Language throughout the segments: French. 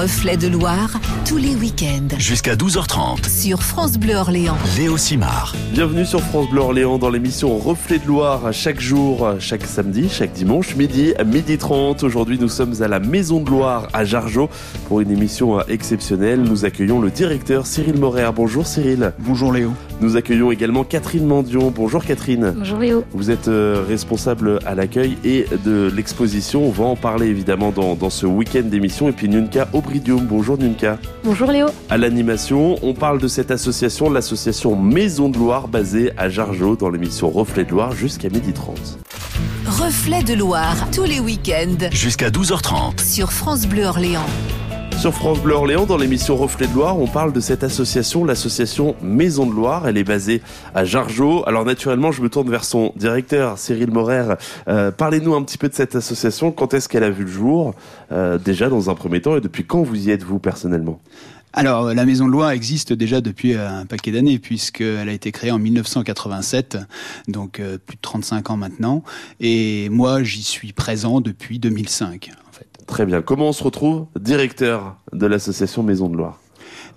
Reflet de Loire, tous les week-ends. Jusqu'à 12h30. Sur France Bleu Orléans. Léo Simard. Bienvenue sur France Bleu Orléans dans l'émission Reflet de Loire chaque jour, chaque samedi, chaque dimanche, midi à midi 30. Aujourd'hui, nous sommes à la Maison de Loire à Jargeau pour une émission exceptionnelle. Nous accueillons le directeur Cyril Morer. Bonjour Cyril. Bonjour Léo. Nous accueillons également Catherine Mandion. Bonjour Catherine. Bonjour Léo. Vous êtes euh, responsable à l'accueil et de l'exposition. On va en parler évidemment dans, dans ce week-end d'émission. Et puis Nunca Bonjour Nunca. Bonjour Léo. À l'animation, on parle de cette association, l'association Maison de Loire basée à Jargeau dans l'émission Reflet de Loire jusqu'à 12h30. Reflet de Loire, tous les week-ends. Jusqu'à 12h30. Sur France Bleu Orléans. Sur France Bleu Orléans, dans l'émission Reflet de Loire, on parle de cette association, l'association Maison de Loire. Elle est basée à Jargeau. Alors naturellement, je me tourne vers son directeur, Cyril Morer. Euh, Parlez-nous un petit peu de cette association. Quand est-ce qu'elle a vu le jour? Euh, Déjà dans un premier temps, et depuis quand vous y êtes vous personnellement? Alors, la Maison de Loire existe déjà depuis un paquet d'années, puisqu'elle a été créée en 1987, donc euh, plus de 35 ans maintenant. Et moi, j'y suis présent depuis 2005, en fait. Très bien. Comment on se retrouve directeur de l'association Maison de Loire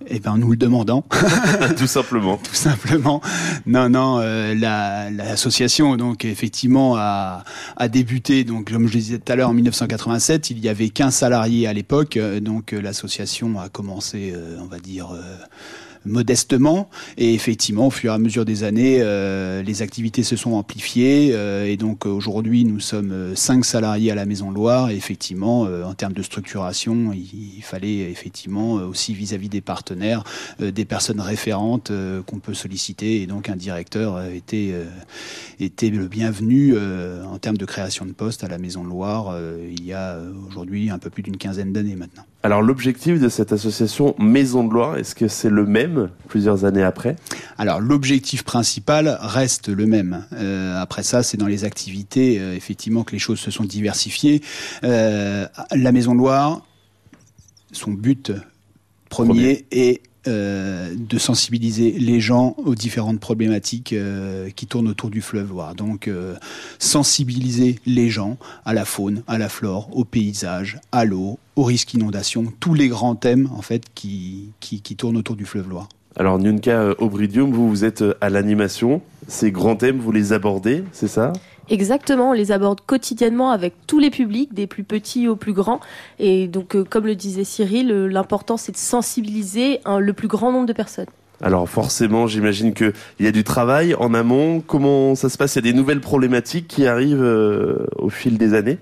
eh ben, nous le demandant. Tout simplement. Tout simplement. Non, non, euh, l'association, donc, effectivement, a, a débuté, donc, comme je le disais tout à l'heure, en 1987. Il y avait 15 salariés à l'époque. euh, Donc, euh, l'association a commencé, euh, on va dire, euh, modestement. Et effectivement, au fur et à mesure des années, euh, les activités se sont amplifiées. euh, et donc, aujourd'hui, nous sommes euh, cinq salariés à la Maison Loire. Et effectivement, euh, en termes de structuration, il, fallait effectivement euh, aussi vis-à-vis des partenaires, euh, des personnes référentes euh, qu'on peut solliciter. Et donc, un directeur euh, était, euh, était le bienvenu euh, en termes de création de postes à la Maison Loire. euh, il y a euh, aujourd'hui un peu plus d'une quinzaine d'années maintenant. Alors l'objectif de cette association Maison de Loire, est-ce que c'est le même plusieurs années après? Alors l'objectif principal reste le même. Euh, après ça, c'est dans les activités euh, effectivement que les choses se sont diversifiées. Euh, la Maison de Loire, son but premier, Premier. est euh, de sensibiliser les gens aux différentes problématiques euh, qui tournent autour du fleuve Loire. Donc euh, sensibiliser les gens à la faune, à la flore, au paysage, à l'eau, au risque inondation, tous les grands thèmes en fait qui, qui, tournent autour du fleuve Loire. Alors Nunca Obridium, vous, vous êtes à l'animation. Ces grands thèmes, vous les abordez, c'est ça? Exactement, on les aborde quotidiennement avec tous les publics, des plus petits aux plus grands. Et donc, euh, comme le disait Cyril, euh, l'important c'est de sensibiliser le plus grand nombre de personnes. Alors forcément, j'imagine qu'il y a du travail en amont. Comment ça se passe? Il y a des nouvelles problématiques qui arrivent euh, au fil des années?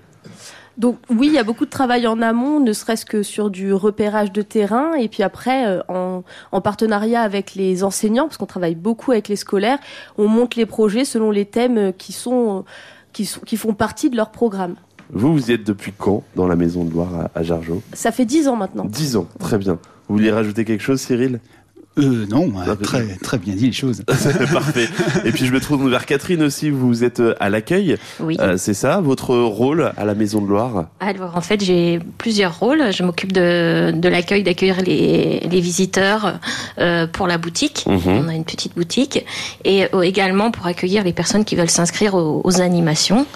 Donc oui, il y a beaucoup de travail en amont, ne serait-ce que sur du repérage de terrain, et puis après, euh, en, en partenariat avec les enseignants, parce qu'on travaille beaucoup avec les scolaires, on monte les projets selon les thèmes euh, qui sont, euh, qui sont, qui font partie de leur programme. Vous, vous y êtes depuis quand dans la Maison de Loire à, à Jargeau? Ça fait dix ans maintenant. Dix ans, très bien. Vous voulez rajouter quelque chose, Cyril? Euh, non, euh, très, très bien dit les choses. Parfait. Et puis je me tourne vers Catherine aussi. Vous êtes euh, à l'accueil, Oui. Euh, c'est ça, votre rôle à la Maison de Loire? Alors en fait j'ai plusieurs rôles. Je m'occupe de, de l'accueil, d'accueillir les, les visiteurs euh, pour la boutique. Mhm. On a une petite boutique et euh, également pour accueillir les personnes qui veulent s'inscrire aux, aux animations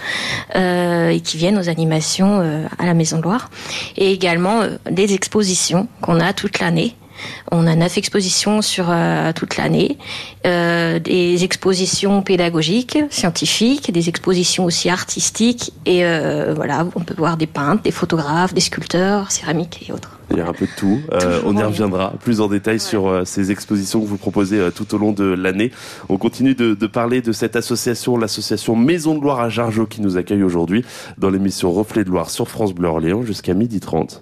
euh, et qui viennent aux animations euh, à la Maison de Loire. Et également euh, des expositions qu'on a toute l'année. On a neuf expositions sur euh, toute l'année, euh, des expositions pédagogiques, scientifiques, des expositions aussi artistiques et euh, voilà, on peut voir des peintres, des photographes, des sculpteurs, céramiques et autres. Il y a un peu de tout. Euh, on y en reviendra plus en détail sur euh, ces expositions que vous proposez euh, tout au long de l'année. On continue de, de parler de cette association, l'association Maison de Loire à Jargeau qui nous accueille aujourd'hui dans l'émission Reflet de Loire sur France Bleu Orléans jusqu'à 12h30.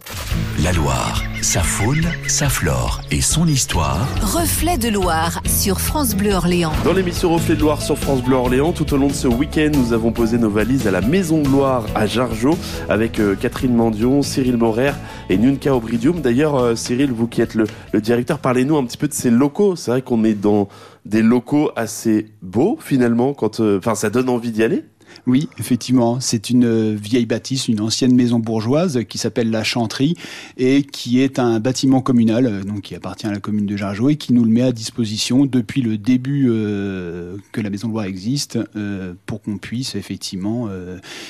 La Loire, sa faune, sa flore et son histoire. Reflet de Loire sur France Bleu Orléans. Dans l'émission Reflet de Loire sur France Bleu Orléans, tout au long de ce week-end, nous avons posé nos valises à la Maison de Loire à Jargeau avec euh, Catherine Mandion, Cyril Morer et Nunca D'ailleurs, euh, Cyril, vous qui êtes le, directeur, parlez-nous un petit peu de ces locaux. C'est vrai qu'on est dans des locaux assez beaux finalement, quand, euh, ça donne envie d'y aller. Oui, effectivement, c'est une euh, vieille bâtisse, une ancienne maison bourgeoise qui s'appelle la Chanterie et qui est un bâtiment communal, donc qui appartient à la commune de Jargeau et qui nous le met à disposition depuis le début que la maison de loi existe pour qu'on puisse effectivement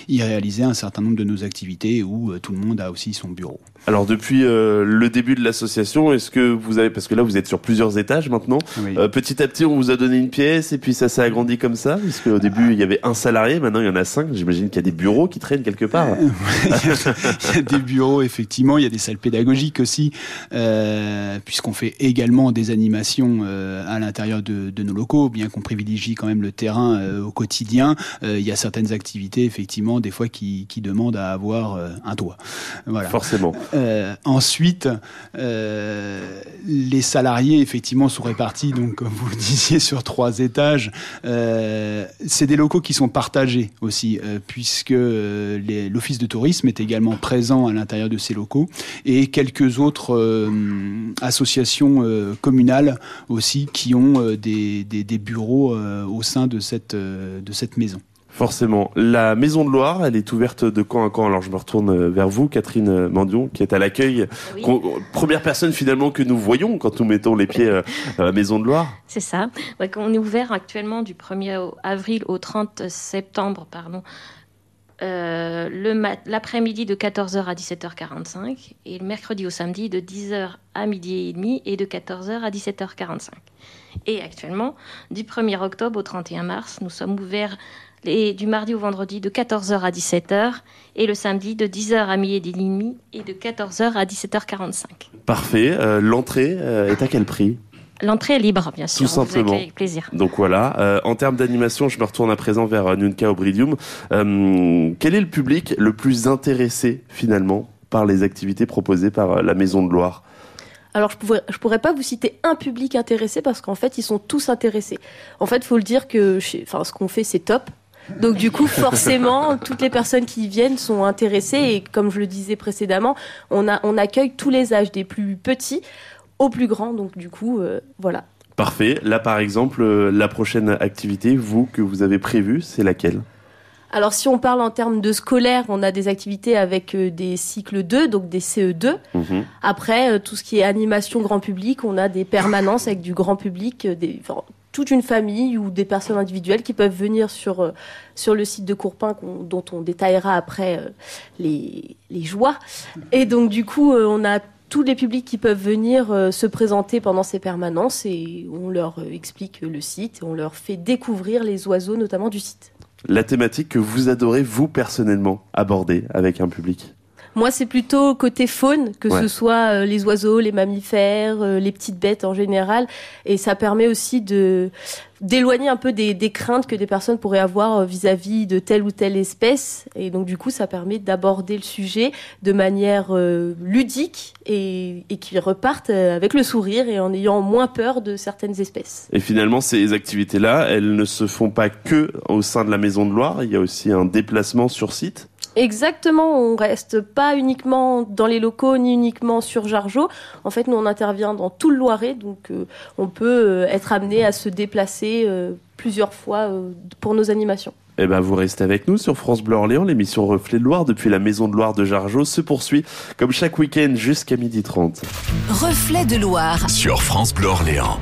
y réaliser un certain nombre de nos activités où tout le monde a aussi son bureau. Alors depuis euh, le début de l'association, est-ce que vous avez, parce que là vous êtes sur plusieurs étages maintenant, Oui. euh, petit à petit on vous a donné une pièce et puis ça s'est agrandi comme ça, parce qu'au début il y avait un salarié, maintenant il y en a cinq, j'imagine qu'il y a des bureaux qui traînent quelque part. il y a des bureaux, effectivement, il y a des salles pédagogiques aussi, euh, puisqu'on fait également des animations euh, à l'intérieur de, de nos locaux, bien qu'on privilégie quand même le terrain euh, au quotidien. euh, il y a certaines activités, effectivement, des fois qui, qui demandent à avoir euh, un toit. Voilà. Forcément. Euh, ensuite, euh, les salariés effectivement sont répartis, donc comme vous le disiez, sur trois étages. Euh, c'est des locaux qui sont partagés aussi, puisque l'office de tourisme est également présent à l'intérieur de ces locaux et quelques autres associations communales aussi qui ont des, bureaux au sein de cette maison. Forcément. La Maison de Loire, elle est ouverte de quand à quand Alors je me retourne euh, vers vous, Catherine Mandion, qui est à l'accueil. Oui. Qu'on- Première personne finalement que nous voyons quand nous mettons les pieds euh, à la Maison de Loire. C'est ça. Ouais, on est ouvert actuellement du 1er au- avril au 30 septembre, pardon, euh, l'après-midi de 14h à 17h45 et le mercredi au samedi de 10h à midi et demi et de 14h à 17h45. Et actuellement, du 1er octobre au 31 mars, nous sommes ouverts les- du mardi au vendredi de 14h à 17h et le samedi de 10h à midi et demi et de 14h à 17h45. Parfait. Euh, L'entrée euh, est à quel prix? L'entrée est libre, bien sûr. Tout vous simplement. avec plaisir. Donc voilà, euh, en termes d'animation, je me retourne à présent vers Nunca Obridium. Euh, quel est le public le plus intéressé finalement par les activités proposées par la Maison de Loire? Alors je pourrais, je pourrais pas vous citer un public intéressé parce qu'en fait ils sont tous intéressés. En fait, faut le dire que chez- enfin ce qu'on fait c'est top. Donc du coup forcément toutes les personnes qui viennent sont intéressées et comme je le disais précédemment, on a on accueille tous les âges des plus petits aux plus grands. Donc du coup euh, voilà. Parfait. Là par exemple, euh, la prochaine activité, vous, que vous avez prévue, c'est laquelle? Alors si on parle en termes de scolaire, on a des activités avec euh, des cycles 2, donc des CE2. Mhm. Après, tout ce qui est animation grand public, on a des permanences avec du grand public, des, enfin, toute une famille ou des personnes individuelles qui peuvent venir sur, euh, le site de Courpin, dont on détaillera après euh, les, les joies. Et donc, du coup, euh, on a tous les publics qui peuvent venir se présenter pendant ces permanences et on leur explique le site on leur fait découvrir les oiseaux, notamment du site. La thématique que vous adorez, vous personnellement, aborder avec un public? Moi, c'est plutôt côté faune, que Ouais. ce soit euh, les oiseaux, les mammifères, euh, les petites bêtes en général. Et ça permet aussi de d'éloigner un peu des, des craintes que des personnes pourraient avoir euh, vis-à-vis de telle ou telle espèce. Et donc, du coup, ça permet d'aborder le sujet de manière euh, ludique et, et qu'ils repartent avec le sourire et en ayant moins peur de certaines espèces. Et finalement, ces activités-là, elles ne se font pas que au sein de la Maison de Loire, il y a aussi un déplacement sur site. Exactement, on reste pas uniquement dans les locaux ni uniquement sur Jargeau. En fait, nous on intervient dans tout le Loiret, donc euh, on peut euh, être amené à se déplacer euh, plusieurs fois euh, pour nos animations. Eh ben, vous restez avec nous sur France Bleu Orléans. L'émission Reflet de Loire depuis la Maison de Loire de Jargeau se poursuit comme chaque week-end jusqu'à 12h30. Reflet de Loire. Sur France Bleu Orléans.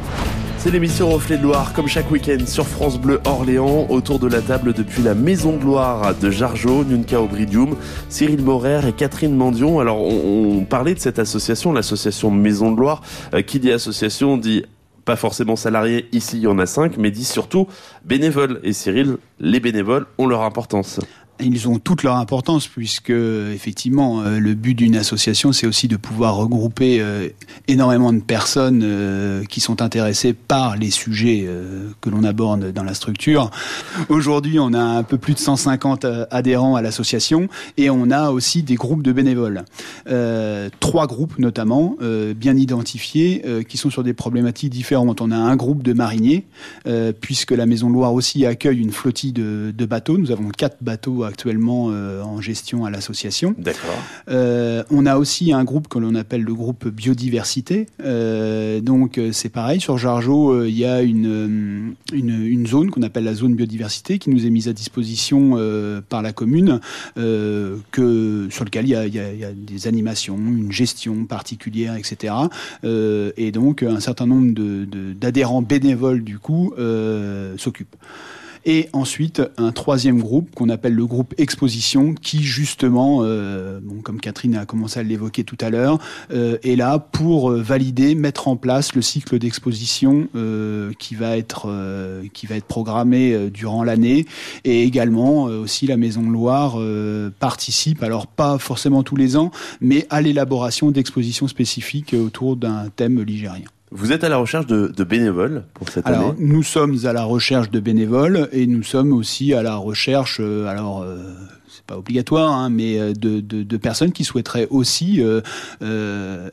C'est l'émission Reflet de Loire, comme chaque week-end sur France Bleu Orléans, autour de la table depuis la Maison de Loire de Jargeau, Nunca Obridium, Cyril Morer et Catherine Mandion. Alors, on, parlait de cette association, l'association Maison de Loire. Euh, qui dit association dit pas forcément salariés, ici il y en a cinq, mais dit surtout bénévoles. Et Cyril, les bénévoles ont leur importance. Ils ont toute leur importance puisque effectivement euh, le but d'une association c'est aussi de pouvoir regrouper euh, énormément de personnes euh, qui sont intéressées par les sujets que l'on aborde dans la structure. Aujourd'hui, on a un peu plus de 150 euh, adhérents à l'association et on a aussi des groupes de bénévoles. Trois groupes notamment bien identifiés qui sont sur des problématiques différentes. On a un groupe de mariniers puisque la Maison Loire aussi accueille une flottille de, de bateaux. Nous avons quatre bateaux actuellement euh, en gestion à l'association. D'accord. Euh, on a aussi un groupe que l'on appelle le groupe biodiversité. Euh, donc c'est pareil, sur Jargeau, il y a une, une, une zone qu'on appelle la zone biodiversité qui nous est mise à disposition par la commune, que, sur lequel il y, a, il, y a, il y a des animations, une gestion particulière, etc. Et donc un certain nombre d'adhérents de, bénévoles du coup euh, s'occupent. Et ensuite, un troisième groupe qu'on appelle le groupe exposition, qui justement, euh, bon, comme Catherine a commencé à l'évoquer tout à l'heure, euh, est là pour euh, valider, mettre en place le cycle d'exposition qui va être qui va être programmé durant l'année. Et également aussi la Maison de Loire participe, alors pas forcément tous les ans, mais à l'élaboration d'expositions spécifiques autour d'un thème ligérien. Vous êtes à la recherche de, de bénévoles pour cette Alors, année? nous sommes à la recherche de bénévoles et nous sommes aussi à la recherche, euh, alors euh, c'est pas obligatoire, hein, mais euh, de, de, de personnes qui souhaiteraient aussi euh,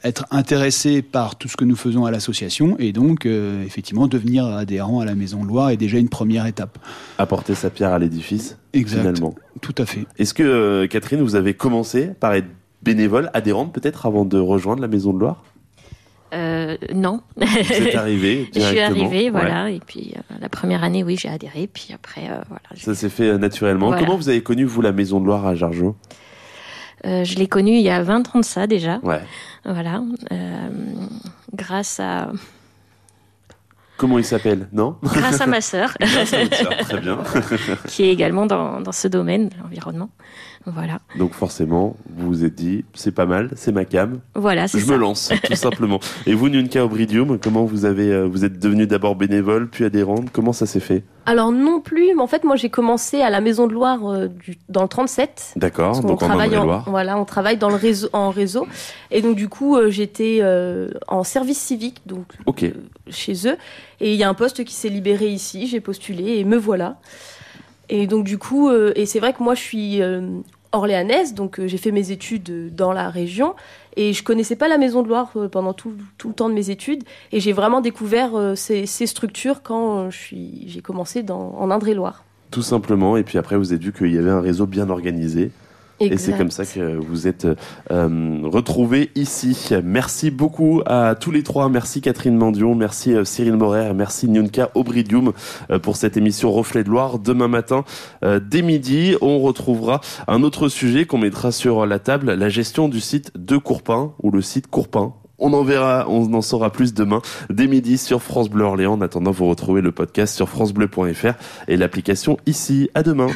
être intéressées par tout ce que nous faisons à l'association et donc effectivement devenir adhérent à la Maison de Loire est déjà une première étape. Apporter sa pierre à l'édifice, Exact. finalement. Tout à fait. Est-ce que, Catherine, vous avez commencé par être bénévole, adhérente peut-être, avant de rejoindre la Maison de Loire? Euh, non. Vous êtes arrivée Je suis arrivée, Ouais. voilà. Et puis euh, la première année, oui, j'ai adhéré. Puis après, euh, voilà. Ça s'est fait naturellement. Voilà. Comment vous avez connu, vous, la Maison de Loire à Jargeau? Je l'ai connue il y a 20 ans de ça déjà. Ouais. Voilà. Grâce à Comment il s'appelle? Non? Grâce à ma sœur, Grâce à votre sœur, Très bien. qui est également dans, dans ce domaine, l'environnement. Voilà. Donc forcément, vous vous êtes dit, c'est pas mal, c'est ma cam, Voilà, c'est je ça. me lance, tout simplement. Et vous, Nunca Obridium, comment vous avez, euh, vous êtes devenue d'abord bénévole, puis adhérente Comment ça s'est fait? Alors non plus, mais en fait moi j'ai commencé à la Maison de Loire euh, du, dans le 37. D'accord, donc en travaille en, Indre-et-Loire. voilà, on travaille dans le réseau, en réseau. Et donc du coup euh, j'étais euh, en service civique donc euh, chez eux. Et il y a un poste qui s'est libéré ici, j'ai postulé et me voilà. Et donc du coup, euh, et c'est vrai que moi je suis euh, orléanaise, donc euh, j'ai fait mes études dans la région et je connaissais pas la Maison de Loire pendant tout, tout le temps de mes études et j'ai vraiment découvert ces, structures quand j'ai commencé dans, en Indre-et-Loire. Tout simplement. Et puis après, vous avez vu qu'il y avait un réseau bien organisé. Et c'est comme ça que vous êtes euh, retrouvés ici. Merci beaucoup à tous les trois. Merci Catherine Mandion, merci euh, Cyril Morer, merci Nyunka Obridium euh, pour cette émission Reflet de Loire. Demain matin, euh, dès midi, on retrouvera un autre sujet qu'on mettra sur la table, la gestion du site de Courpin ou le site Courpin. On en verra, on en saura plus demain, dès midi sur France Bleu Orléans. En attendant, vous retrouvez le podcast sur francebleu.fr et l'application ici. À demain.